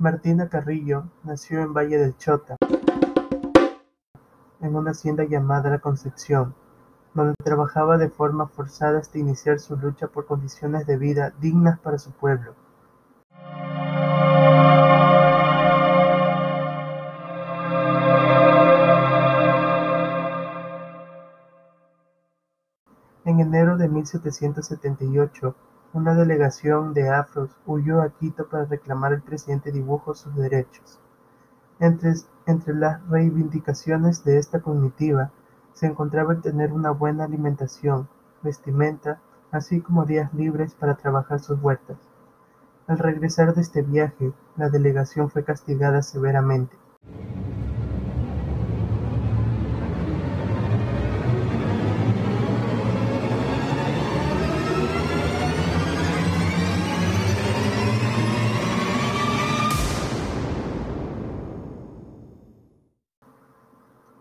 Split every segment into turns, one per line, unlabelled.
Martina Carrillo nació en Valle del Chota, en una hacienda llamada La Concepción, donde trabajaba de forma forzada hasta iniciar su lucha por condiciones de vida dignas para su pueblo. En enero de 1778, una delegación de afros huyó a Quito para reclamar al presidente Dibujo sus derechos. Entre, las reivindicaciones de esta comitiva se encontraba el tener una buena alimentación, vestimenta, así como días libres para trabajar sus huertas. Al regresar de este viaje, la delegación fue castigada severamente.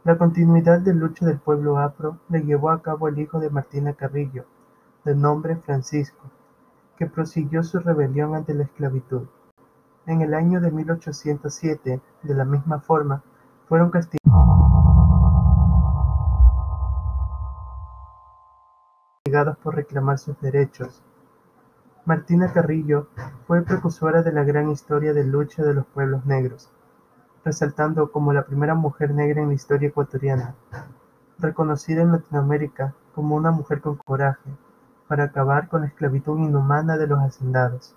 La continuidad de lucha del pueblo afro le llevó a cabo el hijo de Martina Carrillo, de nombre Francisco, que prosiguió su rebelión ante la esclavitud. En el año de 1807, de la misma forma, fueron castigados por reclamar sus derechos. Martina Carrillo fue precursora de la gran historia de lucha de los pueblos negros resaltando como la primera mujer negra en la historia ecuatoriana, reconocida en Latinoamérica como una mujer con coraje para acabar con la esclavitud inhumana de los hacendados.